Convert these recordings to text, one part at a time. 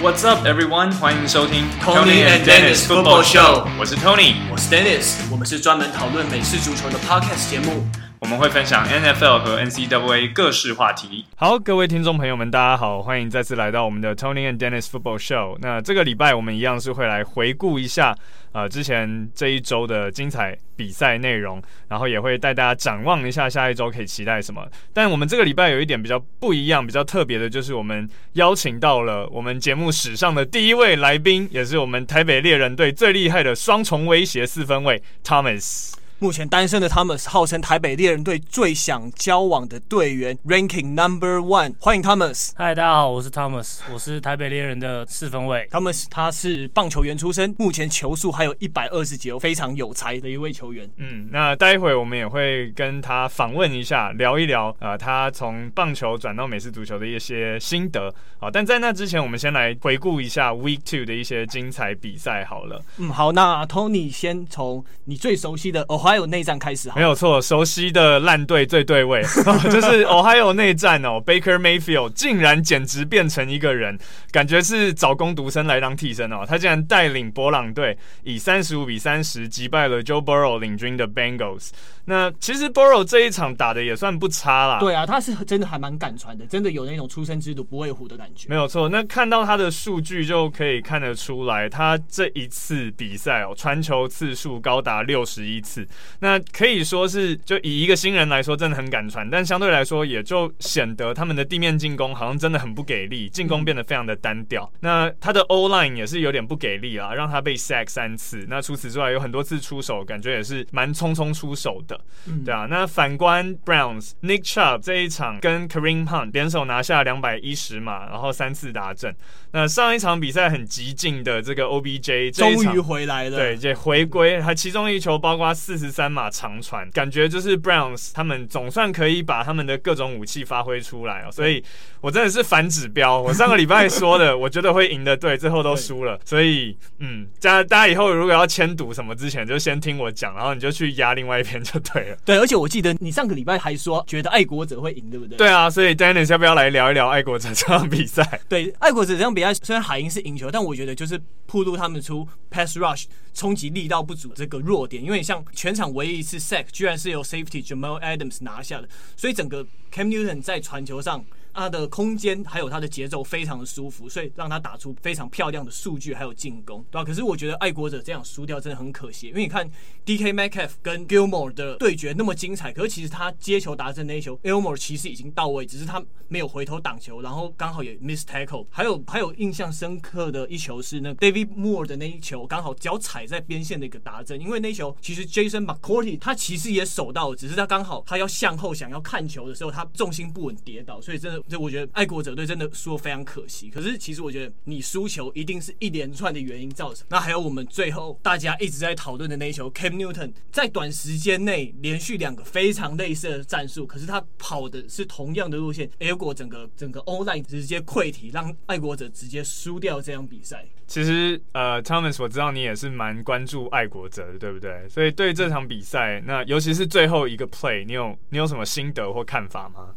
What's up, everyone？欢迎收听 Tony and Dennis Football Show。我是 Tony，我是 Dennis。我们是专门讨论美式足球的 Podcast 节目。我们会分享 NFL 和 NCAA 各式话题。好，各位听众朋友们，大家好，欢迎再次来到我们的 Tony and Dennis Football Show。那这个礼拜我们一样是会来回顾一下。呃，之前这一周的精彩比赛内容，然后也会带大家展望一下下一周可以期待什么。但我们这个礼拜有一点比较不一样、比较特别的，就是我们邀请到了我们节目史上的第一位来宾，也是我们台北猎人队最厉害的双重威胁四分卫 Thomas。目前单身的 Thomas 号称台北猎人队最想交往的队员，Ranking Number One。欢迎 Thomas。嗨，大家好，我是 Thomas，我是台北猎人的四分卫。Thomas 他是棒球员出身，目前球速还有一百二十几，非常有才的一位球员。嗯，那待会我们也会跟他访问一下，聊一聊呃他从棒球转到美式足球的一些心得。好，但在那之前，我们先来回顾一下 Week Two 的一些精彩比赛好了。嗯，好，那 Tony 先从你最熟悉的 Ohio 内战开始，没有错，熟悉的烂队最对位，就是 Ohio 内战哦，Baker Mayfield 竟然简直变成一个人，感觉是找工读生来当替身哦，他竟然带领博朗队以三十五比三十击败了 Joe Burrow 领军的 Bengals。那其实 Burrow 这一场打的也算不差啦，对啊，他是真的还蛮敢传的，真的有那种初生之犊不畏虎的感觉。没有错，那看到他的数据就可以看得出来，他这一次比赛哦，传球次数高达六十一次，那。可以说是，就以一个新人来说，真的很敢传，但相对来说，也就显得他们的地面进攻好像真的很不给力，进攻变得非常的单调。那他的 O line 也是有点不给力啊，让他被 sack 三次。那除此之外，有很多次出手，感觉也是蛮匆匆出手的，对啊。那反观 Browns，Nick Chubb 这一场跟 Kareem Hunt 联手拿下两百一十码，然后三次达阵。那上一场比赛很激进的这个 OBJ 终于回来了，对，这回归，还其中一球包括四十三码。长传感觉就是 Browns 他们总算可以把他们的各种武器发挥出来哦，所以我真的是反指标。我上个礼拜说的，我觉得会赢的队，最后都输了。所以，嗯，大家大家以后如果要签赌什么之前，就先听我讲，然后你就去压另外一边就对了。对，而且我记得你上个礼拜还说觉得爱国者会赢，对不对？对啊，所以 Dennis 要不要来聊一聊爱国者这场比赛？对，爱国者这场虽然海鹰是赢球，但我觉得就是铺路他们出 pass rush 冲击力道不足这个弱点，因为像全场唯一。一次 sack 居然是由 safety Jamal Adams 拿下的，所以整个 Cam Newton 在传球上。他的空间还有他的节奏非常的舒服，所以让他打出非常漂亮的数据还有进攻，对吧？可是我觉得爱国者这样输掉真的很可惜，因为你看 DK Metcalf 跟 Gilmore 的对决那么精彩，可是其实他接球达阵那一球，Gilmore 其实已经到位，只是他没有回头挡球，然后刚好也 miss tackle。还有还有印象深刻的一球是那 David Moore 的那一球，刚好脚踩在边线的一个达阵，因为那球其实 Jason McCourty 他其实也守到，只是他刚好他要向后想要看球的时候，他重心不稳跌倒，所以真的。就我觉得爱国者队真的输非常可惜。可是其实我觉得你输球一定是一连串的原因造成。那还有我们最后大家一直在讨论的那一球，Cam Newton 在短时间内连续两个非常类似的战术，可是他跑的是同样的路线，结果整个整个 online 直接溃体，让爱国者直接输掉这场比赛。其实呃，Thomas，我知道你也是蛮关注爱国者的，对不对？所以对这场比赛，那尤其是最后一个 play，你有你有什么心得或看法吗？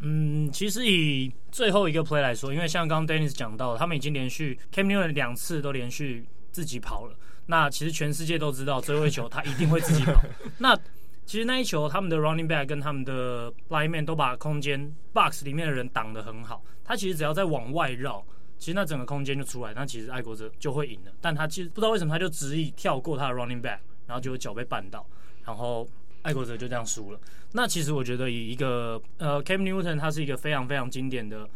嗯，其实以最后一个 play 来说，因为像刚刚 Dennis 讲到，他们已经连续 Cam Newton 两次都连续自己跑了。那其实全世界都知道，最后一球他一定会自己跑。那其实那一球，他们的 running back 跟他们的 lineman 都把空间 box 里面的人挡得很好。他其实只要再往外绕，其实那整个空间就出来，那其实爱国者就会赢了。但他其实不知道为什么，他就执意跳过他的 running back，然后就脚被绊到，然后。爱国者就这样输了。那其实我觉得，以一个呃，Cam Newton 他是一个非常非常经典的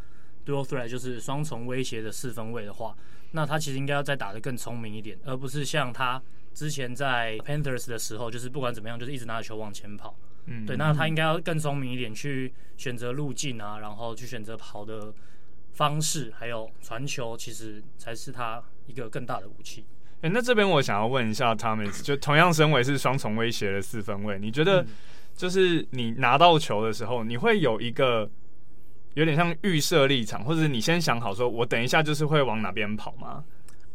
dual threat，就是双重威胁的四分位的话，那他其实应该要再打得更聪明一点，而不是像他之前在 Panthers 的时候，就是不管怎么样，就是一直拿着球往前跑。嗯，对，那他应该要更聪明一点，去选择路径啊，然后去选择跑的方式，还有传球，其实才是他一个更大的武器。哎、欸，那这边我想要问一下，Thomas，就同样身为是双重威胁的四分卫，你觉得就是你拿到球的时候，你会有一个有点像预设立场，或者你先想好说，我等一下就是会往哪边跑吗？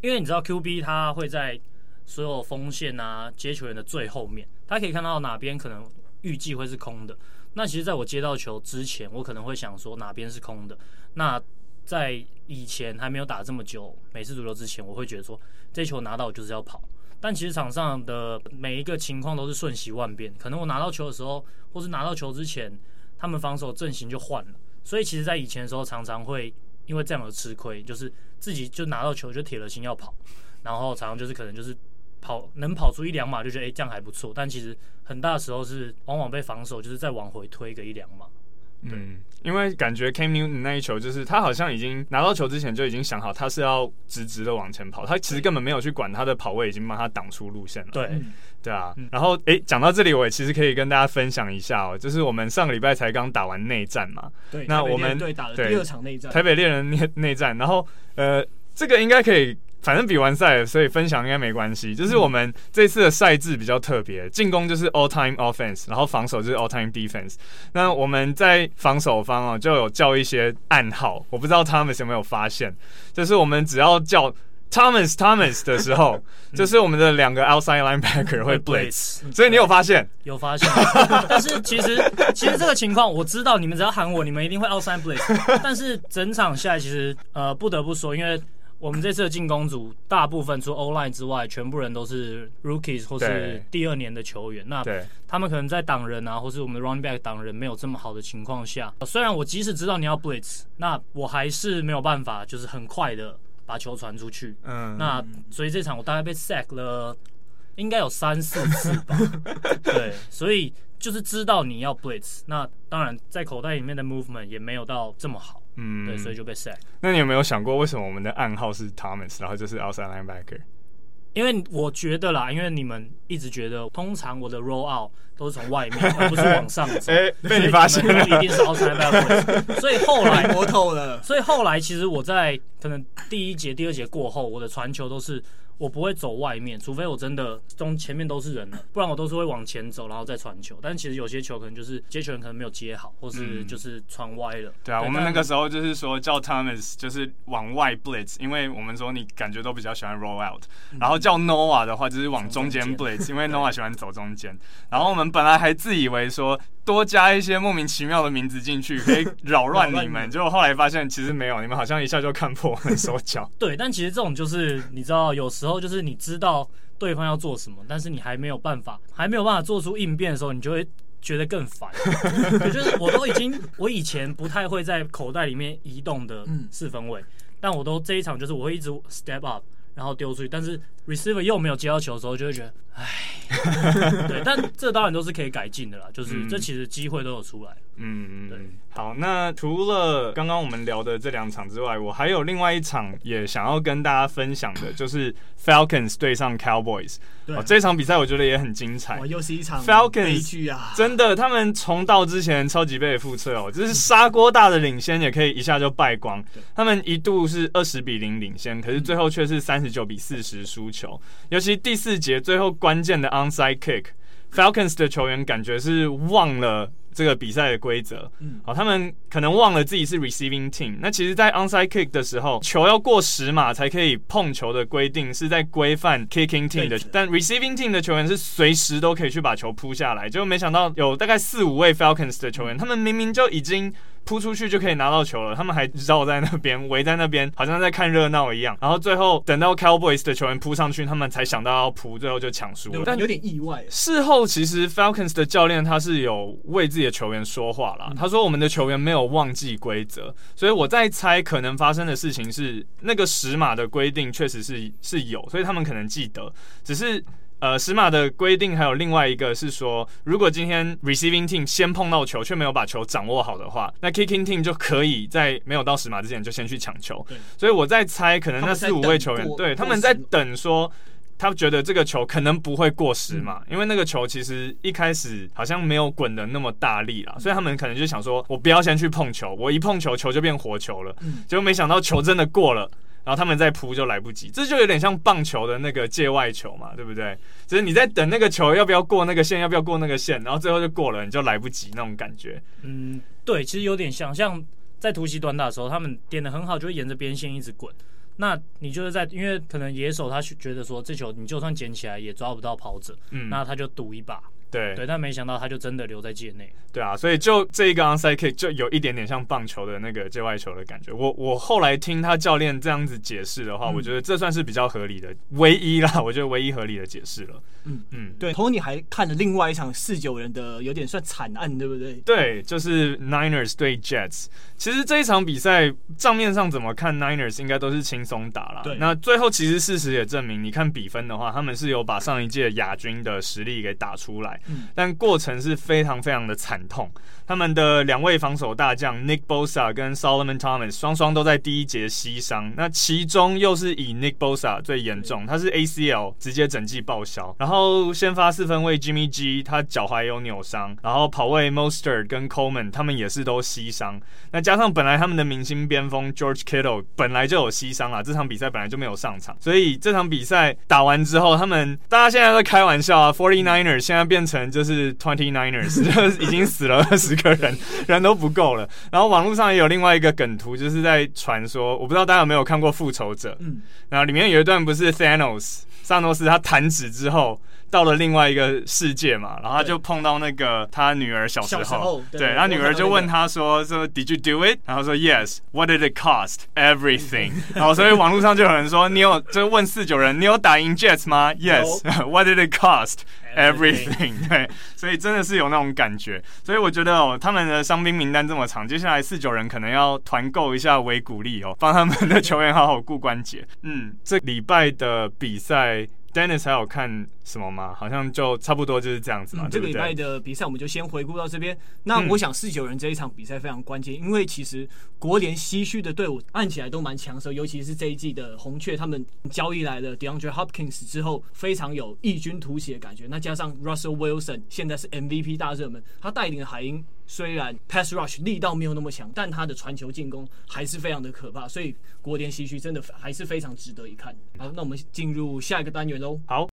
因为你知道 QB 他会在所有锋线啊接球员的最后面，他可以看到哪边可能预计会是空的。那其实在我接到球之前，我可能会想说哪边是空的。那在以前还没有打这么久美式足球之前，我会觉得说这球拿到就是要跑。但其实场上的每一个情况都是瞬息万变，可能我拿到球的时候，或是拿到球之前，他们防守阵型就换了。所以其实，在以前的时候，常常会因为这样而吃亏，就是自己就拿到球就铁了心要跑，然后常常就是可能就是跑能跑出一两码就觉得诶、欸、这样还不错，但其实很大的时候是往往被防守就是再往回推个一两码。嗯，因为感觉 Cam Newton 那一球就是他好像已经拿到球之前就已经想好他是要直直的往前跑，他其实根本没有去管他的跑位已经帮他挡出路线了。对，对啊。然后诶，讲到这里，我也其实可以跟大家分享一下哦，就是我们上个礼拜才刚打完内战嘛。对，那我们对打了第二场内战，台北猎人内内战，然后呃，这个应该可以。反正比完赛，所以分享应该没关系。就是我们这次的赛制比较特别，进攻就是 all time offense，然后防守就是 all time defense。那我们在防守方啊，就有叫一些暗号，我不知道 Thomas 有没有发现，就是我们只要叫 Thomas Thomas 的时候，就是我们的两个 outside linebacker 会 blitz。所以你有发现？有发现。但是其实其实这个情况我知道，你们只要喊我，你们一定会 outside blitz。但是整场下来，其实呃不得不说，因为。我们这次的进攻组大部分除 O-line 之外，全部人都是 rookies 或是第二年的球员。那他们可能在挡人啊，或是我们的 running back 挡人没有这么好的情况下，虽然我即使知道你要 blitz，那我还是没有办法，就是很快的把球传出去。嗯，那所以这场我大概被 sack 了，应该有三四次吧。对，所以就是知道你要 blitz，那当然在口袋里面的 movement 也没有到这么好。嗯，对，所以就被 sack。那你有没有想过，为什么我们的暗号是 Thomas，然后就是 outside linebacker？因为我觉得啦，因为你们一直觉得，通常我的 roll out 都是从外面，而不是往上走。哎、欸，被你发现了，一定是 outside linebacker。所以后来摸透了。所以后来其实我在可能第一节、第二节过后，我的传球都是。我不会走外面，除非我真的中前面都是人了，不然我都是会往前走，然后再传球。但其实有些球可能就是接球人可能没有接好，或是就是传歪了。对啊，我们那个时候就是说叫 Thomas 就是往外 blitz，因为我们说你感觉都比较喜欢 roll out，然后叫 Noah 的话就是往中间 blitz，因为 Noah 喜欢走中间。然后我们本来还自以为说多加一些莫名其妙的名字进去可以 扰乱你们，结果后来发现其实没有，你们好像一下就看破我们手脚。对，但其实这种就是你知道有时。然后就是你知道对方要做什么，但是你还没有办法，还没有办法做出应变的时候，你就会觉得更烦。我觉得我都已经，我以前不太会在口袋里面移动的四分位，但我都这一场就是我会一直 step up，然后丢出去，但是 receiver 又没有接到球的时候，就会觉得，唉，对，但这当然都是可以改进的啦，就是这其实机会都有出来。嗯，对。好，那除了刚刚我们聊的这两场之外，我还有另外一场也想要跟大家分享的，就是 Falcons 对上 Cowboys。对，哦，这场比赛我觉得也很精彩。又是一场 Falcons 悲剧啊！真的，他们重到之前超级杯的覆辙哦，就是砂锅大的领先也可以一下就败光。他们一度是二十比零领先，可是最后却是三十九比四十输球。尤其第四节最后关键的 onside kick，Falcons 的球员感觉是忘了。这个比赛的规则，嗯，好，他们可能忘了自己是 receiving team。那其实，在 onside kick 的时候，球要过十码才可以碰球的规定是在规范 kicking team 的，但 receiving team 的球员是随时都可以去把球扑下来。就没想到有大概四五位 Falcons 的球员，他们明明就已经。扑出去就可以拿到球了，他们还绕在那边围在那边，好像在看热闹一样。然后最后等到 Cowboys 的球员扑上去，他们才想到要扑，最后就抢输了。但有点意外。事后其实 Falcons 的教练他是有为自己的球员说话了，他说我们的球员没有忘记规则，所以我在猜可能发生的事情是那个十码的规定确实是是有，所以他们可能记得，只是。呃，十码的规定还有另外一个是说，如果今天 receiving team 先碰到球却没有把球掌握好的话，那 kicking team 就可以在没有到十码之前就先去抢球。所以我在猜，可能那四五位球员对他们在等说，他觉得这个球可能不会过时嘛，因为那个球其实一开始好像没有滚的那么大力啦，所以他们可能就想说，我不要先去碰球，我一碰球球就变活球了，结果没想到球真的过了。然后他们再扑就来不及，这就有点像棒球的那个界外球嘛，对不对？就是你在等那个球要不要过那个线，要不要过那个线，然后最后就过了，你就来不及那种感觉。嗯，对，其实有点像，像在突袭短打的时候，他们点的很好，就会沿着边线一直滚。那你就是在，因为可能野手他觉得说这球你就算捡起来也抓不到跑者，嗯，那他就赌一把，对对，但没想到他就真的留在界内。对啊，所以就这一个 onside kick 就有一点点像棒球的那个界外球的感觉。我我后来听他教练这样子解释的话，嗯、我觉得这算是比较合理的，唯一啦，我觉得唯一合理的解释了。嗯嗯，对。Tony 还看了另外一场四九人的，有点算惨案，对不对？对，就是 Niners 对 Jets。其实这一场比赛账面上怎么看，Niners 应该都是轻松打啦。对。那最后其实事实也证明，你看比分的话，他们是有把上一届亚军的实力给打出来。嗯。但过程是非常非常的惨痛。他们的两位防守大将 Nick Bosa 跟 Solomon Thomas 双双都在第一节膝伤，那其中又是以 Nick Bosa 最严重，他是 ACL 直接整季报销。然后先发四分卫 Jimmy G 他脚踝有扭伤，然后跑位 Mostert 跟 Coleman 他们也是都膝伤。那加上本来他们的明星边锋 George Kittle 本来就有膝伤啊，这场比赛本来就没有上场，所以这场比赛打完之后，他们大家现在在开玩笑啊，Forty Niners 现在变成就是 Twenty Niners，就已经死了二十个人，人都不够了。然后网络上也有另外一个梗图，就是在传说，我不知道大家有没有看过《复仇者》，嗯，然后里面有一段不是 Thanos，Thanos 他弹指之后。到了另外一个世界嘛，然后他就碰到那个他女儿小时候，时候对，然后女儿就问他说：“说 Did you do it？” 然后说：“Yes。”What did it cost? Everything。然后所以网络上就有人说：“你有就问四九人，你有打赢 Jets 吗？”Yes。What did it cost? Everything。对，所以真的是有那种感觉。所以我觉得哦，他们的伤兵名单这么长，接下来四九人可能要团购一下维骨力哦，帮他们的球员好好顾关节。嗯，这礼拜的比赛。Dennis 还有看什么吗？好像就差不多就是这样子嘛。嗯、对对，这个礼拜的比赛我们就先回顾到这边。那我想四九人这一场比赛非常关键，因为其实国联西区的队伍按起来都蛮强手，尤其是这一季的红雀，他们交易来了 DeAndre Hopkins 之后，非常有异军突起的感觉。那加上 Russell Wilson 现在是 MVP 大热门，他带领的海鹰。虽然 pass rush 力道没有那么强，但他的传球进攻还是非常的可怕，所以国联西区真的还是非常值得一看。好，那我们进入下一个单元喽。好，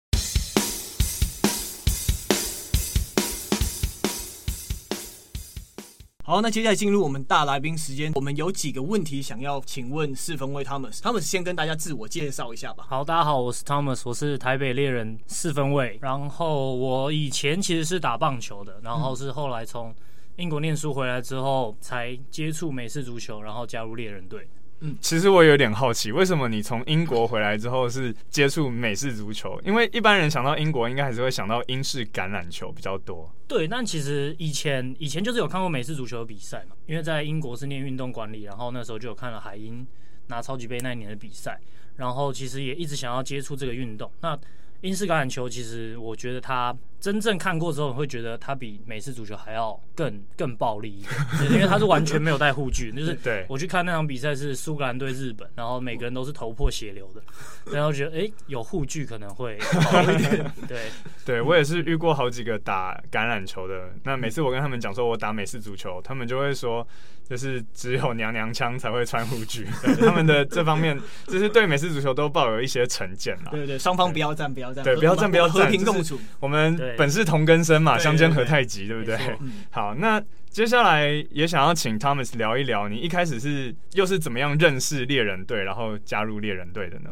好，那接下来进入我们大来宾时间，我们有几个问题想要请问四分卫 Thomas。他们先跟大家自我介绍一下吧。好，大家好，我是 Thomas，我是台北猎人四分卫，然后我以前其实是打棒球的，然后是后来从英国念书回来之后，才接触美式足球，然后加入猎人队。嗯，其实我有点好奇，为什么你从英国回来之后是接触美式足球？因为一般人想到英国，应该还是会想到英式橄榄球比较多。对，但其实以前以前就是有看过美式足球的比赛嘛，因为在英国是念运动管理，然后那时候就有看了海鹰拿超级杯那一年的比赛，然后其实也一直想要接触这个运动。那英式橄榄球其实我觉得它。真正看过之后，会觉得他比美式足球还要更更暴力一点，因为他是完全没有带护具，就是 对我去看那场比赛是苏格兰对日本，然后每个人都是头破血流的，然后觉得哎、欸、有护具可能会好一点。对，对我也是遇过好几个打橄榄球的，那每次我跟他们讲说我打美式足球，他们就会说就是只有娘娘腔才会穿护具，他们的这方面就是对美式足球都抱有一些成见啦。对对，双方不要战，不要战，对，不要战，不要战，和平共处，我们。本是同根生嘛，相煎何太急，对不对？好，那接下来也想要请 Thomas 聊一聊，你一开始是又是怎么样认识猎人队，然后加入猎人队的呢？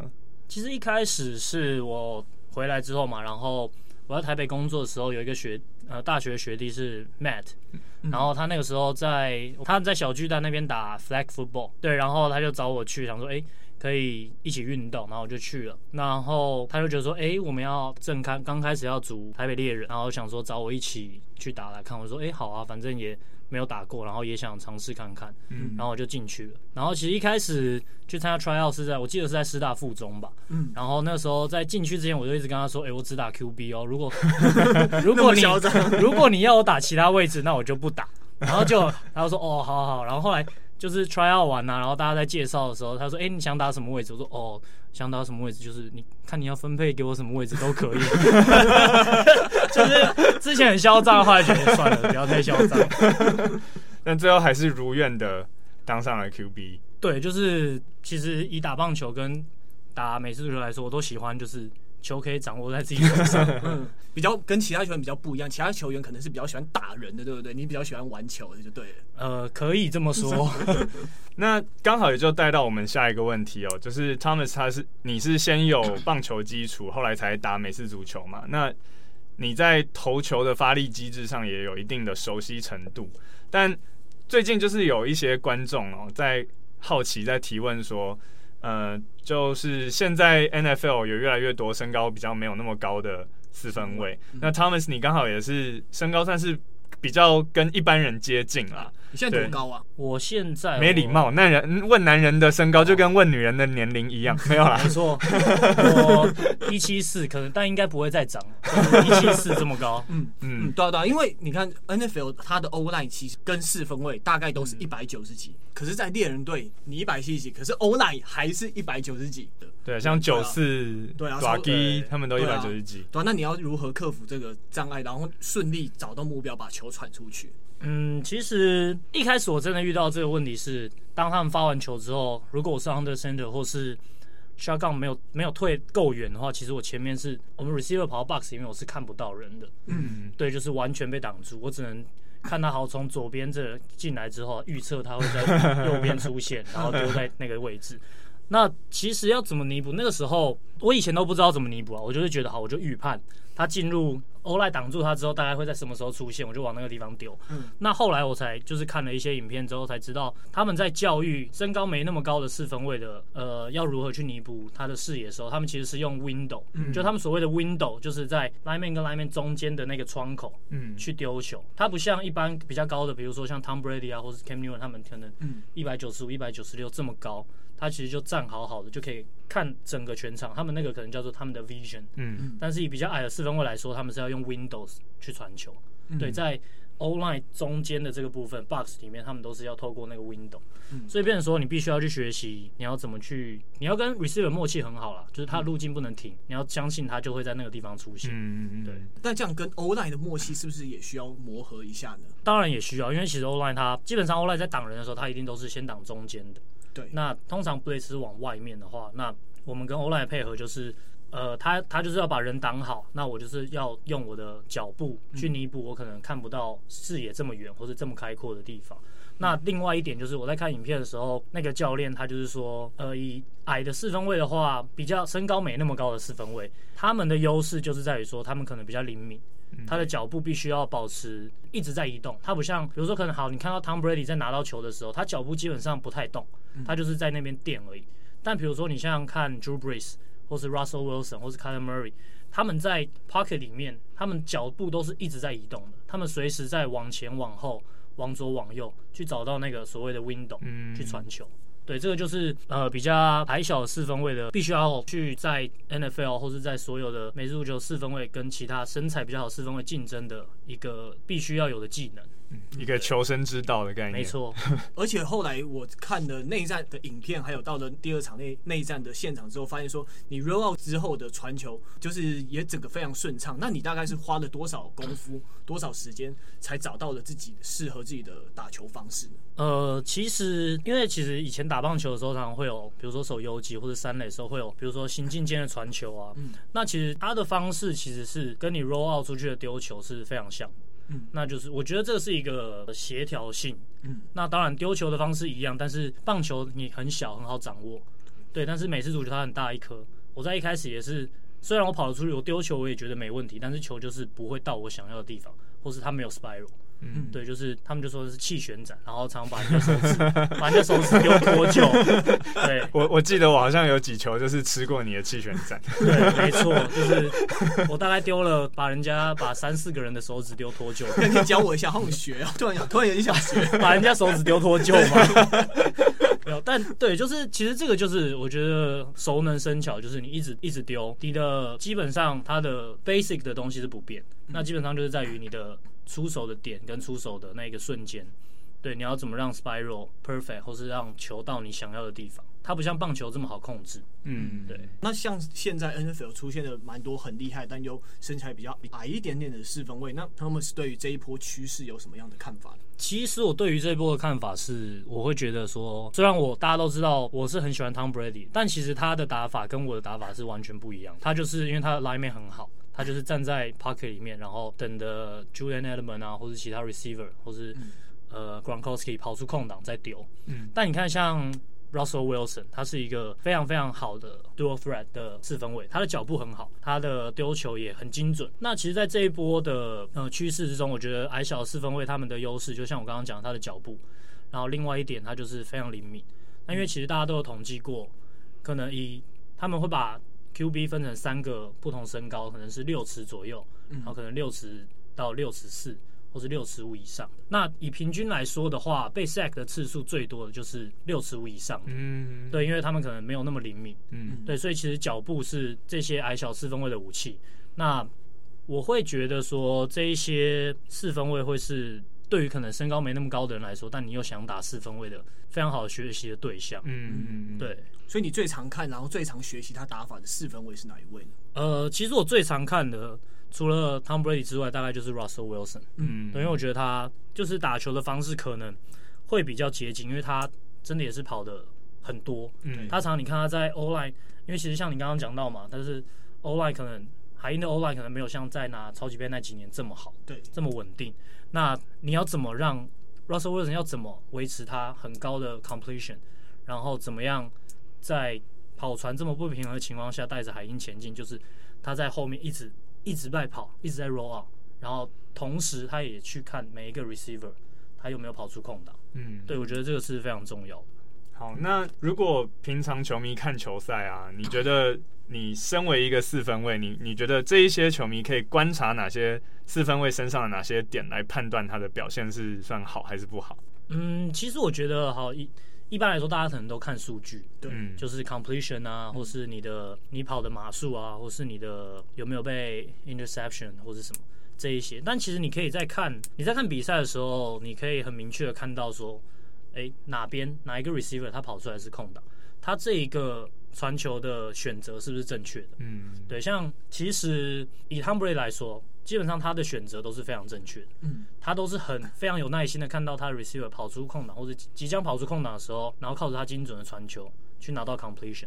其实一开始是我回来之后嘛，然后我在台北工作的时候，有一个学呃大学学弟是 Matt，然后他那个时候在他在小巨蛋那边打 Flag Football，对，然后他就找我去，想说，哎。可以一起运动，然后我就去了。然后他就觉得说，哎、欸，我们要正开刚开始要组台北猎人，然后想说找我一起去打来看。我说，哎、欸，好啊，反正也没有打过，然后也想尝试看看。嗯，然后我就进去了。然后其实一开始去参加 tryout 是在我记得是在师大附中吧。嗯。然后那时候在进去之前，我就一直跟他说，哎、欸，我只打 QB 哦。如果如果你如果你要我打其他位置，那我就不打。然后就他就说，哦，好好好。然后后来。就是 try out 完呐，然后大家在介绍的时候，他说：“哎、欸，你想打什么位置？”我说：“哦，想打什么位置？就是你看你要分配给我什么位置都可以。”就是之前很嚣张，后来觉得算了，不要太嚣张。但最后还是如愿的当上了 QB。对，就是其实以打棒球跟打美式足球来说，我都喜欢就是。球可以掌握在自己手上，嗯，比较跟其他球员比较不一样。其他球员可能是比较喜欢打人的，对不对？你比较喜欢玩球的，就对了。呃，可以这么说。那刚好也就带到我们下一个问题哦，就是 Thomas 他是你是先有棒球基础，后来才打美式足球嘛？那你在投球的发力机制上也有一定的熟悉程度。但最近就是有一些观众哦，在好奇，在提问说，呃，就是现在 NFL 有越来越多身高比较没有那么高的四分卫。那 Thomas，你刚好也是身高算是比较跟一般人接近啦。你现在多高啊？我现在没礼貌，那人问男人的身高就跟问女人的年龄一样，没有啦。没错，我一七四，可能但应该不会再长，一七四这么高。嗯嗯，对啊对啊，因为你看 NFL 它的 O line 其实跟四分位大概都是一百九十几，可是，在猎人队你一百七十几，可是 O line 还是一百九十几的。对，像九四对啊，爪基他们都一百九十几。对啊，那你要如何克服这个障碍，然后顺利找到目标，把球传出去？嗯，其实一开始我真的遇到这个问题是，当他们发完球之后，如果我是 under center 或是 shotgun 没有没有退够远的话，其实我前面是我们 receiver 跑到 box 里面，我是看不到人的。嗯，对，就是完全被挡住，我只能看他好从左边这进来之后，预测他会在右边出现，然后丢在那个位置。那其实要怎么弥补？那个时候我以前都不知道怎么弥补啊，我就是觉得好，我就预判他进入。欧莱挡住他之后，大概会在什么时候出现？我就往那个地方丢。嗯，那后来我才就是看了一些影片之后，才知道他们在教育身高没那么高的四分位的，呃，要如何去弥补他的视野的时候，他们其实是用 window，嗯，就他们所谓的 window，就是在 lineman 跟 lineman 中间的那个窗口，嗯，去丢球。它不像一般比较高的，比如说像 Tom Brady 啊，或是 Cam Newton 他们可能一百九十五、一百九十六这么高。他其实就站好好的，就可以看整个全场。他们那个可能叫做他们的 vision，嗯，但是以比较矮的四分位来说，他们是要用 windows 去传球。嗯、对，在 O line 中间的这个部分 box 里面，他们都是要透过那个 window。嗯，所以变成说，你必须要去学习，你要怎么去，你要跟 receiver 默契很好啦，就是他的路径不能停，你要相信他就会在那个地方出现。嗯嗯对。但这样跟 O line 的默契是不是也需要磨合一下呢？当然也需要，因为其实 O line 它基本上 O line 在挡人的时候，它一定都是先挡中间的。对，那通常 blitz 是往外面的话，那我们跟 O-line 配合就是，呃，他他就是要把人挡好，那我就是要用我的脚步去弥补我可能看不到视野这么远或是这么开阔的地方。那另外一点就是我在看影片的时候，那个教练他就是说，呃，以矮的四分卫的话，比较身高没那么高的四分卫，他们的优势就是在于说他们可能比较灵敏。他的脚步必须要保持一直在移动，他不像比如说可能好，你看到 Tom Brady 在拿到球的时候，他脚步基本上不太动，他就是在那边垫而已。但比如说你像看 Drew Brees 或是 Russell Wilson 或是 Kyler Murray，他们在 pocket 里面，他们脚步都是一直在移动的，他们随时在往前往后、往左往右去找到那个所谓的 window 去传球。对，这个就是呃比较矮小四分位的，必须要去在 NFL 或是在所有的美式足球四分位跟其他身材比较好四分位竞争的一个必须要有的技能。一个求生之道的概念，没错。而且后来我看了内战的影片，还有到了第二场内内战的现场之后，发现说你 roll out 之后的传球就是也整个非常顺畅。那你大概是花了多少功夫、多少时间才找到了自己适合自己的打球方式？呃，其实因为其实以前打棒球的时候，常常会有，比如说守游击或者三垒的时候会有，比如说行进间的传球啊。嗯。那其实它的方式其实是跟你 roll out 出去的丢球是非常像的。嗯，那就是我觉得这是一个协调性。嗯，那当然丢球的方式一样，但是棒球你很小很好掌握，对。但是美式足球它很大一颗，我在一开始也是，虽然我跑得出去，我丢球我也觉得没问题，但是球就是不会到我想要的地方，或是它没有 spiral。嗯，对，就是他们就说的是气旋斩，然后常常把人家手指，把人家手指丢脱臼。对，我我记得我好像有几球就是吃过你的气旋斩。对，没错，就是我大概丢了，把人家把三四个人的手指丢脱臼。那你教我一下，好想学啊！突然想，突然有点想学，把人家手指丢脱臼吗？没有，但对，就是其实这个就是我觉得熟能生巧，就是你一直一直丢，你的基本上它的 basic 的东西是不变，那基本上就是在于你的。出手的点跟出手的那个瞬间，对，你要怎么让 spiral perfect，或是让球到你想要的地方？它不像棒球这么好控制。嗯，对。那像现在 NFL 出现的蛮多很厉害，但又身材比较矮一点点的四分卫，那他们是对于这一波趋势有什么样的看法呢？其实我对于这一波的看法是，我会觉得说，虽然我大家都知道我是很喜欢 Tom Brady，但其实他的打法跟我的打法是完全不一样。他就是因为他的 lineman 很好。他就是站在 pocket 里面，然后等的 Julian Edelman 啊，或者其他 receiver，或是、嗯、呃 Gronkowski 跑出空档再丢。嗯，但你看像 Russell Wilson，他是一个非常非常好的 dual threat 的四分卫，他的脚步很好，他的丢球也很精准。那其实，在这一波的呃趋势之中，我觉得矮小四分卫他们的优势，就像我刚刚讲，他的脚步，然后另外一点，他就是非常灵敏。那因为其实大家都有统计过，可能以他们会把 QB 分成三个不同身高，可能是六尺左右，然后可能六尺到六尺四。或是六尺五以上，那以平均来说的话，被 sack 的次数最多的就是六尺五以上的。嗯，对，因为他们可能没有那么灵敏。嗯，对，所以其实脚步是这些矮小四分位的武器。那我会觉得说，这一些四分位会是对于可能身高没那么高的人来说，但你又想打四分位的非常好学习的对象。嗯嗯，对。所以你最常看，然后最常学习他打法的四分卫是哪一位呢？呃，其实我最常看的。除了 Tom Brady 之外，大概就是 Russell Wilson。嗯，因为我觉得他就是打球的方式可能会比较接近，因为他真的也是跑的很多。嗯，他常常你看他在 O line，因为其实像你刚刚讲到嘛，但是 O line 可能海鹰的 O line 可能没有像在拿超级杯那几年这么好，对，这么稳定。那你要怎么让 Russell Wilson 要怎么维持他很高的 completion，然后怎么样在跑船这么不平衡的情况下带着海鹰前进？就是他在后面一直。一直在跑，一直在 roll out，然后同时他也去看每一个 receiver，他有没有跑出空档。嗯，对，我觉得这个是非常重要的。好，那如果平常球迷看球赛啊，你觉得你身为一个四分卫，你你觉得这一些球迷可以观察哪些四分卫身上的哪些点来判断他的表现是算好还是不好？嗯，其实我觉得好一。一般来说，大家可能都看数据，对，就是 completion 啊，或是你的你跑的码数啊，或是你的有没有被 interception 或是什么这一些。但其实你可以在看你在看比赛的时候，你可以很明确的看到说，哎，哪边哪一个 receiver 他跑出来是空档，他这一个传球的选择是不是正确的？嗯，对，像其实以 Tom Brady 来说。基本上他的选择都是非常正确的，嗯，他都是很非常有耐心的看到他的 receiver 跑出空档或者即将跑出空档的时候，然后靠着他精准的传球去拿到 completion。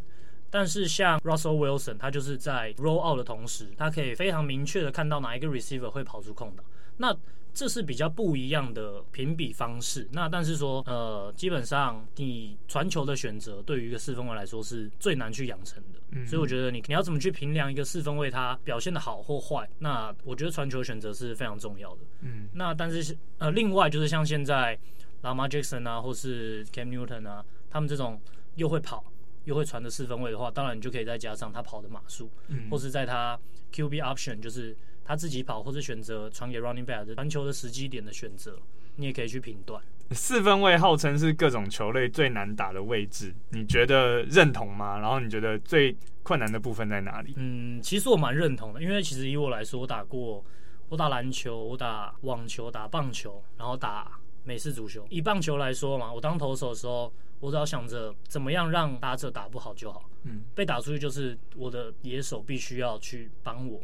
但是像 Russell Wilson，他就是在 roll out 的同时，他可以非常明确的看到哪一个 receiver 会跑出空档。那这是比较不一样的评比方式。那但是说，呃，基本上你传球的选择对于一个四分卫来说是最难去养成的。嗯，所以我觉得你你要怎么去评量一个四分卫他表现的好或坏？那我觉得传球选择是非常重要的。嗯，那但是呃，另外就是像现在 Lamar Jackson 啊，或是 Cam Newton 啊，他们这种又会跑又会传的四分位的话，当然你就可以再加上他跑的码数，嗯，或是在他 QB option 就是。他自己跑，或者选择传给 running back 的传球的时机点的选择，你也可以去评断。四分位号称是各种球类最难打的位置，你觉得认同吗？然后你觉得最困难的部分在哪里？嗯，其实我蛮认同的，因为其实以我来说，我打过，我打篮球，我打网球，打棒球，然后打美式足球。以棒球来说嘛，我当投手的时候，我只要想着怎么样让打者打不好就好。嗯，被打出去就是我的野手必须要去帮我。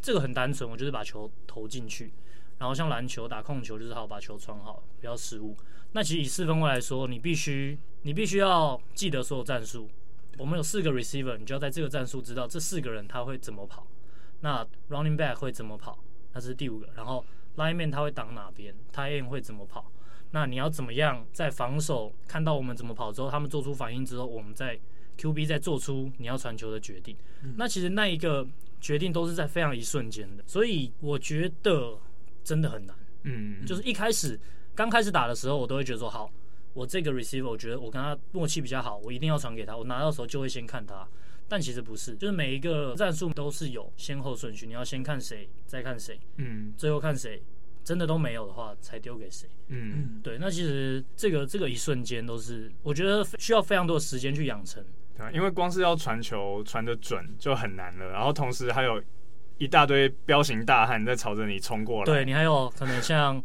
这个很单纯，我就是把球投进去，然后像篮球打控球就是好把球传好，不要失误。那其实以四分卫来说，你必须你必须要记得所有战术。我们有四个 receiver，你就要在这个战术知道这四个人他会怎么跑。那 running back 会怎么跑？那是第五个。然后 lineman 他会挡哪边？tight end 会怎么跑？那你要怎么样在防守看到我们怎么跑之后，他们做出反应之后，我们在 QB 再做出你要传球的决定。那其实那一个。决定都是在非常一瞬间的，所以我觉得真的很难。嗯，就是一开始刚开始打的时候，我都会觉得说，好，我这个 receiver，我觉得我跟他默契比较好，我一定要传给他。我拿到的时候就会先看他，但其实不是，就是每一个战术都是有先后顺序，你要先看谁，再看谁，嗯，最后看谁，真的都没有的话才丢给谁。嗯，对，那其实这个这个一瞬间都是，我觉得需要非常多的时间去养成。因为光是要传球传的准就很难了，然后同时还有一大堆彪形大汉在朝着你冲过来。对，你还有可能像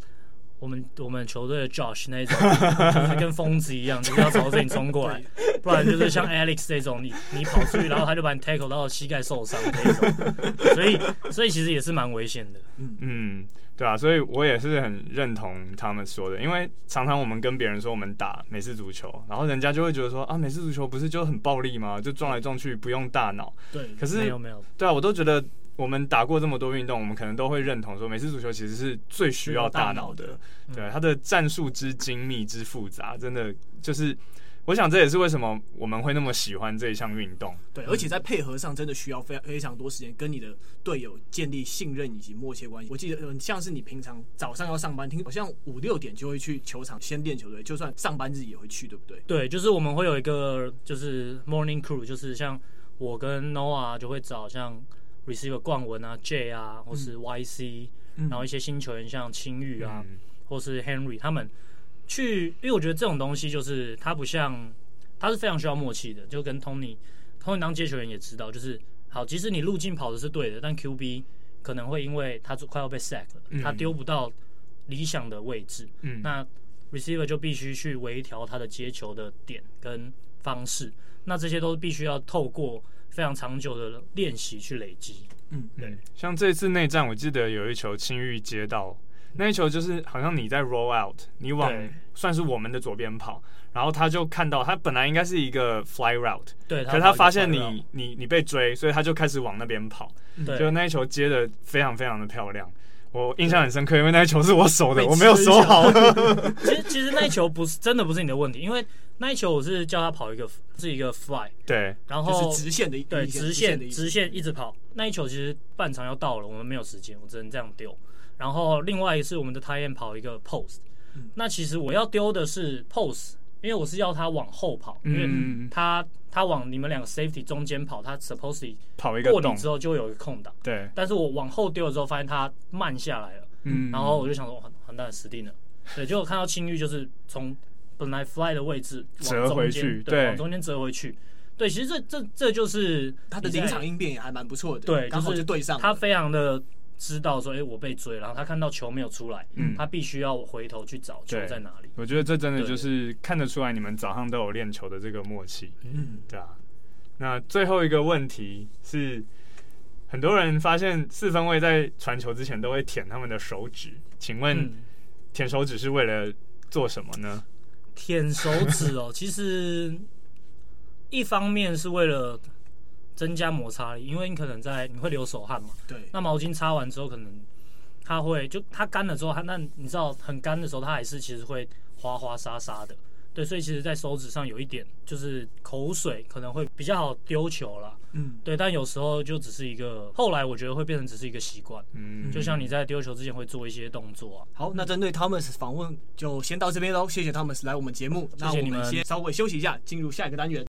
我们我们球队的 Josh 那种，就是跟疯子一样，就是要朝着你冲过来。不然就是像 Alex 这种，你你跑出去，然后他就把你 tackle 到膝盖受伤这种。所以所以其实也是蛮危险的。嗯嗯。对啊，所以我也是很认同他们说的，因为常常我们跟别人说我们打美式足球，然后人家就会觉得说啊，美式足球不是就很暴力吗？就撞来撞去不用大脑。对，可是没有没有。对啊，我都觉得我们打过这么多运动，我们可能都会认同说美式足球其实是最需要大脑的。对，它的战术之精密之复杂，真的就是我想这也是为什么我们会那么喜欢这一项运动。对，而且在配合上真的需要非常非常多时间，跟你的队友建立信任以及默契关系。我记得，嗯，像是你平常早上要上班，听好像五六点就会去球场先练球队，就算上班日也会去，对不对？对，就是我们会有一个就是 morning crew，就是像我跟 Noah 就会找像 receiver 冠文啊、J 啊，或是 YC，、嗯、然后一些新球员像青玉啊，嗯、或是 Henry 他们。去，因为我觉得这种东西就是它不像，它是非常需要默契的，就跟 Tony，Tony 当接球员也知道，就是好，即使你路径跑的是对的，但 QB 可能会因为他快要被 sack 了，他丢不到理想的位置，嗯，那 receiver 就必须去微调他的接球的点跟方式，那这些都必须要透过非常长久的练习去累积，嗯，对，像这次内战，我记得有一球青玉接到。那一球就是好像你在 roll out，你往算是我们的左边跑，然后他就看到他本来应该是一个 fly route，对，可是他发现你你你被追，所以他就开始往那边跑，对，就那一球接的非常非常的漂亮，我印象很深刻，因为那一球是我守的，我没有守好。其实其实那一球不是真的不是你的问题，因为那一球我是叫他跑一个是一个 fly，对，然后是直线的，对，直线直线一直跑，那一球其实半场要到了，我们没有时间，我只能这样丢。然后另外一次我们的 tight end 跑一个 post，、嗯、那其实我要丢的是 post，因为我是要他往后跑，嗯、因为他他往你们两个 safety 中间跑，他 supposedly 跑一个过你之后就会有一个空档，对。但是我往后丢的时候发现他慢下来了，嗯，然后我就想说，完蛋，死定了。对，结果看到青玉就是从本来 fly 的位置往中间折回去，对，对往中间折回去。对，其实这这这就是他的临场应变也还蛮不错的，对，刚好就对上，他非常的。知道说，哎、欸，我被追，然后他看到球没有出来，嗯，他必须要回头去找球在哪里。我觉得这真的就是看得出来，你们早上都有练球的这个默契，嗯，对啊。那最后一个问题是，很多人发现四分卫在传球之前都会舔他们的手指，请问舔手指是为了做什么呢？舔手指哦，其实一方面是为了。增加摩擦力，因为你可能在你会流手汗嘛。对。那毛巾擦完之后，可能它会就它干了之后，它那你知道很干的时候，它还是其实会滑滑沙沙的。对，所以其实，在手指上有一点就是口水，可能会比较好丢球啦。嗯。对，但有时候就只是一个，后来我觉得会变成只是一个习惯。嗯。就像你在丢球之前会做一些动作啊。好，那针对 Thomas 访问就先到这边喽，谢谢 Thomas 来我们节目。谢谢你们。那我们先稍微休息一下，进入下一个单元。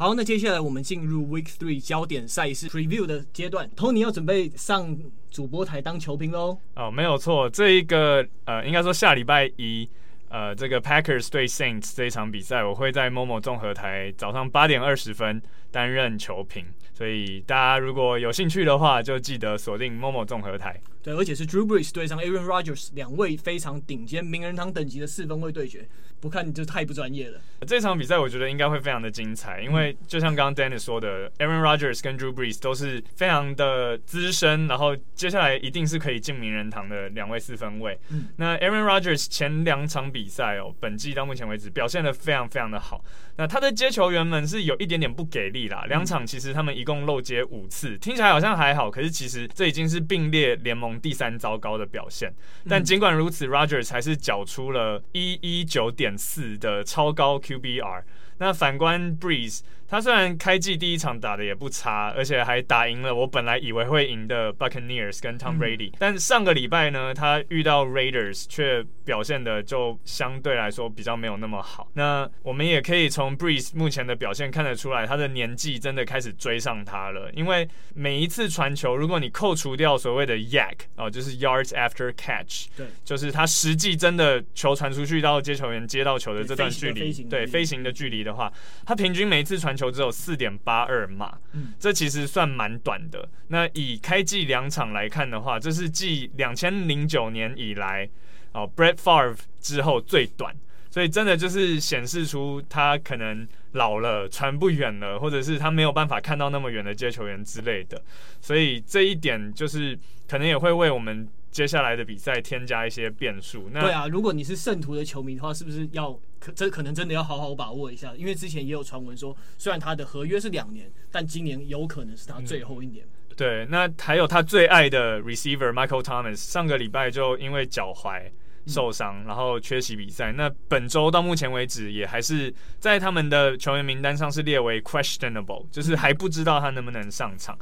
好，那接下来我们进入 Week Three 焦点赛事 Preview 的阶段。Tony 要准备上主播台当球评喽。哦，没有错，这一个呃，应该说下礼拜一，呃，这个 Packers 对 Saints 这一场比赛，我会在 Momo 综合台早上八点二十分担任球评。所以大家如果有兴趣的话，就记得锁定 Momo 综合台。对，而且是 Drew Brees 对上 Aaron Rodgers 两位非常顶尖名人堂等级的四分卫对决。不看你就太不专业了。这场比赛我觉得应该会非常的精彩，因为就像刚刚 Dennis 说的，Aaron Rodgers 跟 Drew Brees 都是非常的资深，然后接下来一定是可以进名人堂的两位四分卫。嗯，那 Aaron Rodgers 前两场比赛哦，本季到目前为止表现的非常非常的好。那他的接球员们是有一点点不给力啦，两场其实他们一共漏接五次，听起来好像还好，可是其实这已经是并列联盟第三糟糕的表现。但尽管如此，Rodgers 还是缴出了一一九点四的超高 QBR。那反观 Breeze，他虽然开季第一场打的也不差，而且还打赢了我本来以为会赢的 Buccaneers 跟 Tom Brady，嗯，但上个礼拜呢，他遇到 Raiders 却表现的就相对来说比较没有那么好。那我们也可以从 Breeze 目前的表现看得出来，他的年纪真的开始追上他了。因为每一次传球，如果你扣除掉所谓的 yak 哦，就是 Yards After Catch，对，就是他实际真的球传出去到接球员接到球的这段距离，对，飞行的距离。的话，他平均每一次传球只有四点八二码，这其实算蛮短的。那以开季两场来看的话，这是继两千零九年以来哦，Brett Favre 之后最短，所以真的就是显示出他可能老了，传不远了，或者是他没有办法看到那么远的接球员之类的。所以这一点就是可能也会为我们。接下来的比赛添加一些变数。那对啊，如果你是圣徒的球迷的话，是不是要可这可能真的要好好把握一下？因为之前也有传闻说，虽然他的合约是两年，但今年有可能是他最后一年。嗯、对，那还有他最爱的 receiver Michael Thomas，上个礼拜就因为脚踝。受伤，然后缺席比赛。那本周到目前为止，也还是在他们的球员名单上是列为 questionable，就是还不知道他能不能上场。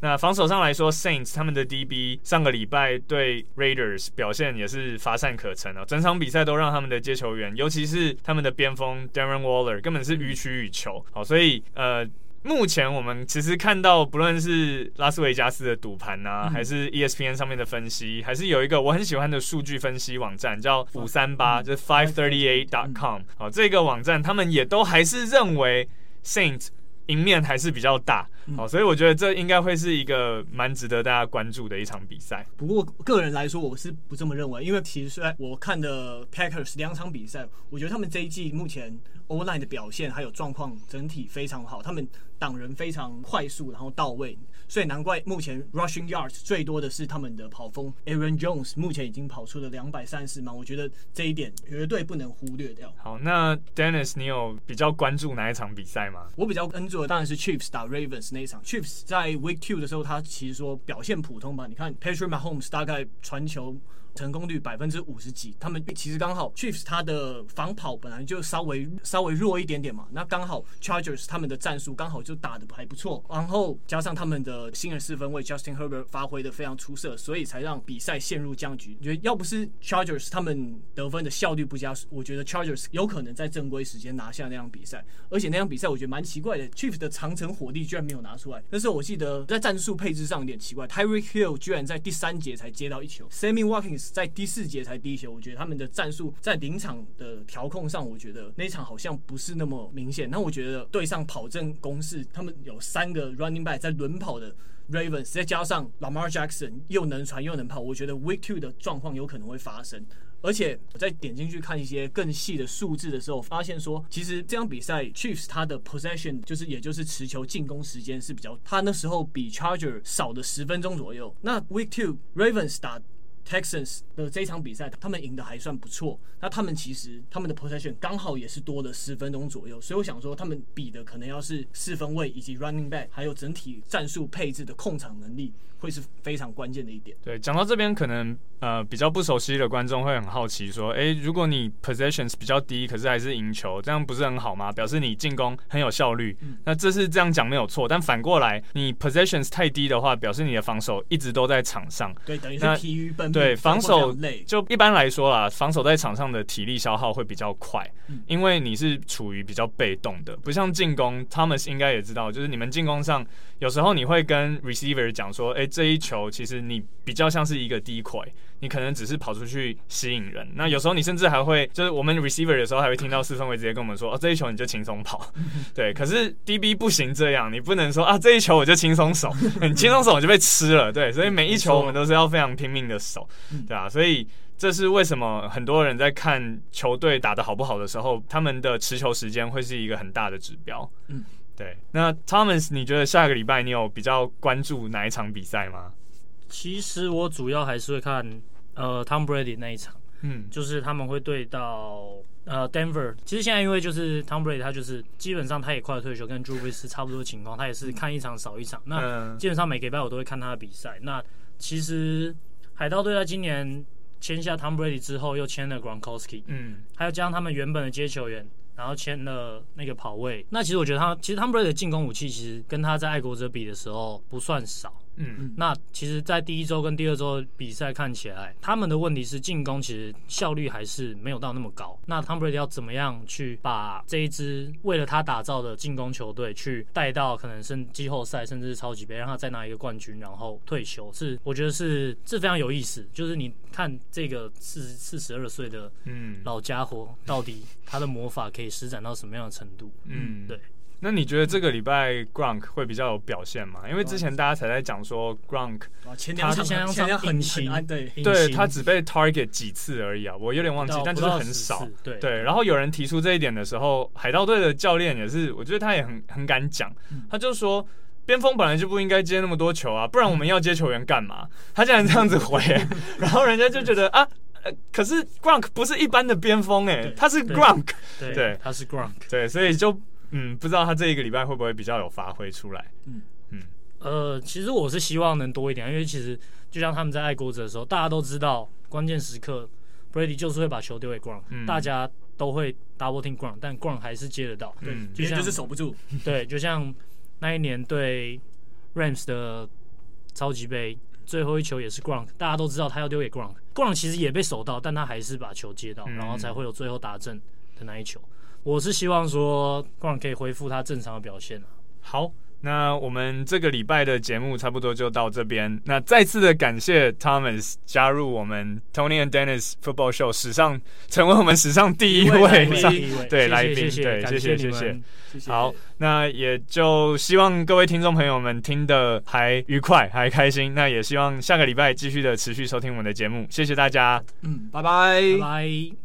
那防守上来说，Saints 他们的 DB 上个礼拜对 Raiders 表现也是乏善可陈哦，整场比赛都让他们的接球员，尤其是他们的边锋 Darren Waller 根本是予取予求。好，所以呃。目前我们其实看到，不论是拉斯维加斯的赌盘啊，还是 ESPN 上面的分析，还是有一个我很喜欢的数据分析网站，叫五三八，就是 five thirty eight dot com。好，这个网站他们也都还是认为 Saints 赢面还是比较大。好，所以我觉得这应该会是一个蛮值得大家关注的一场比赛。不过个人来说，我是不这么认为，因为其实虽然我看的 Packers 两场比赛，我觉得他们这一季目前 O-line 的表现还有状况整体非常好，他们。挡人非常快速，然后到位，所以难怪目前 rushing yards 最多的是他们的跑锋 Aaron Jones，目前已经跑出了两百三十码，我觉得这一点绝对不能忽略掉。好，那 Dennis，你有比较关注哪一场比赛吗？我比较关注的当然是 Chiefs 打 Ravens 那一场。Chiefs 在 Week Two 的时候，他其实说表现普通吧。你看 Patrick Mahomes 大概传球。成功率百分之五十几，他们其实刚好 Chiefs 他的防跑本来就稍微稍微弱一点点嘛，那刚好 Chargers 他们的战术刚好就打得还不错，然后加上他们的新人四分卫 Justin Herbert 发挥得非常出色，所以才让比赛陷入僵局。我觉得要不是 Chargers 他们得分的效率不佳，我觉得 Chargers 有可能在正规时间拿下那场比赛。而且那场比赛我觉得蛮奇怪的，Chiefs 的长程火力居然没有拿出来。但是我记得在战术配置上有点奇怪，Tyreek Hill 居然在第三节才接到一球，Sammy Watkins 在第四节。才第一球，我觉得他们的战术在临场的调控上，我觉得那场好像不是那么明显。那我觉得对上跑阵攻势，他们有三个 running back 在轮跑的 Ravens，再加上 Lamar Jackson 又能传又能跑，我觉得 Week Two 的状况有可能会发生。而且我在点进去看一些更细的数字的时候，发现说，其实这场比赛 Chiefs 他的 possession 就是也就是持球进攻时间是比较，他那时候比 Charger 少了十分钟左右。那 Week Two Ravens 打 Texans 的这场比赛，他们赢得还算不错。那他们其实他们的 possession 刚好也是多了十分钟左右，所以我想说，他们比的可能要是四分位以及 running back，还有整体战术配置的控场能力，会是非常关键的一点。对，讲到这边，可能呃比较不熟悉的观众会很好奇说，哎，如果你 possessions 比较低，可是还是赢球，这样不是很好吗？表示你进攻很有效率。嗯、那这是这样讲没有错，但反过来，你 possessions 太低的话，表示你的防守一直都在场上。对，等于是疲于奔命。对，防守就一般来说啦，防守在场上的体力消耗会比较快，嗯、因为你是处于比较被动的，不像进攻。Thomas 应该也知道，就是你们进攻上有时候你会跟 receiver 讲说，哎，这一球其实你比较像是一个 decoy，你可能只是跑出去吸引人。那有时候你甚至还会，就是我们 receiver 的时候还会听到四分卫直接跟我们说，哦，这一球你就轻松跑。对，可是 DB 不行这样，你不能说啊，这一球我就轻松守，你轻松守我就被吃了。对，所以每一球我们都是要非常拼命的守，对啊，所以。这是为什么很多人在看球队打得好不好的时候，他们的持球时间会是一个很大的指标。嗯，对。那 Thomas，你觉得下个礼拜你有比较关注哪一场比赛吗？其实我主要还是会看呃 Tom Brady 那一场。嗯，就是他们会对到呃 Denver。其实现在因为就是 Tom Brady 他就是基本上他也快要退休，跟 Drew Brees 差不多的情况，他也是看一场少一场。那基本上每个礼拜我都会看他的比赛。那其实海盗队在今年。签下 Tom Brady 之后，又签了 Gronkowski，嗯，还有加上他们原本的接球员，然后签了那个跑位。那其实我觉得他，其实 Tom Brady 的进攻武器，其实跟他在爱国者比的时候不算少。嗯，那其实，在第一周跟第二周比赛看起来，他们的问题是进攻其实效率还是没有到那么高。那 Tom Brady 要怎么样去把这一支为了他打造的进攻球队，去带到可能是季后赛，甚至是超级杯，让他再拿一个冠军，然后退休，是我觉得是这非常有意思。就是你看这个四四十二岁的嗯老家伙，到底他的魔法可以施展到什么样的程度？嗯，对。那你觉得这个礼拜 Gronk 会比较有表现吗？因为之前大家才在讲说 Gronk，他前两场很勤，对，对他只被 target 几次而已啊，我有点忘记，但就是很少。对。对，然后有人提出这一点的时候，海盗队的教练也是，我觉得他也很很敢讲，他就说边锋本来就不应该接那么多球啊，不然我们要接球员干嘛？他竟然这样子回，然后人家就觉得啊，可是 Gronk 不是一般的边锋哎，他是 Gronk，对，他是 Gronk，对，所以就。嗯，不知道他这一个礼拜会不会比较有发挥出来？嗯。嗯，呃，其实我是希望能多一点，因为其实就像他们在爱国者的时候，大家都知道关键时刻 Brady 就是会把球丢给 Gronk，、嗯、大家都会 double team Gronk，但 Gronk 还是接得到，对，就像就是守不住，对，就像那一年对 Rams 的超级杯最后一球也是 Gronk，大家都知道他要丢给 Gronk，Gronk 其实也被守到，但他还是把球接到，嗯、然后才会有最后打正的那一球。我是希望说 Gronk 可以恢复他正常的表现、啊、好。那我们这个礼拜的节目差不多就到这边。那再次的感谢 Thomas 加入我们 Tony and Dennis Football Show 史上成为我们史上第一位上对来宾，对，谢谢谢谢。好，那也就希望各位听众朋友们听得还愉快还开心。那也希望下个礼拜继续的持续收听我们的节目。谢谢大家，嗯，拜拜，拜拜。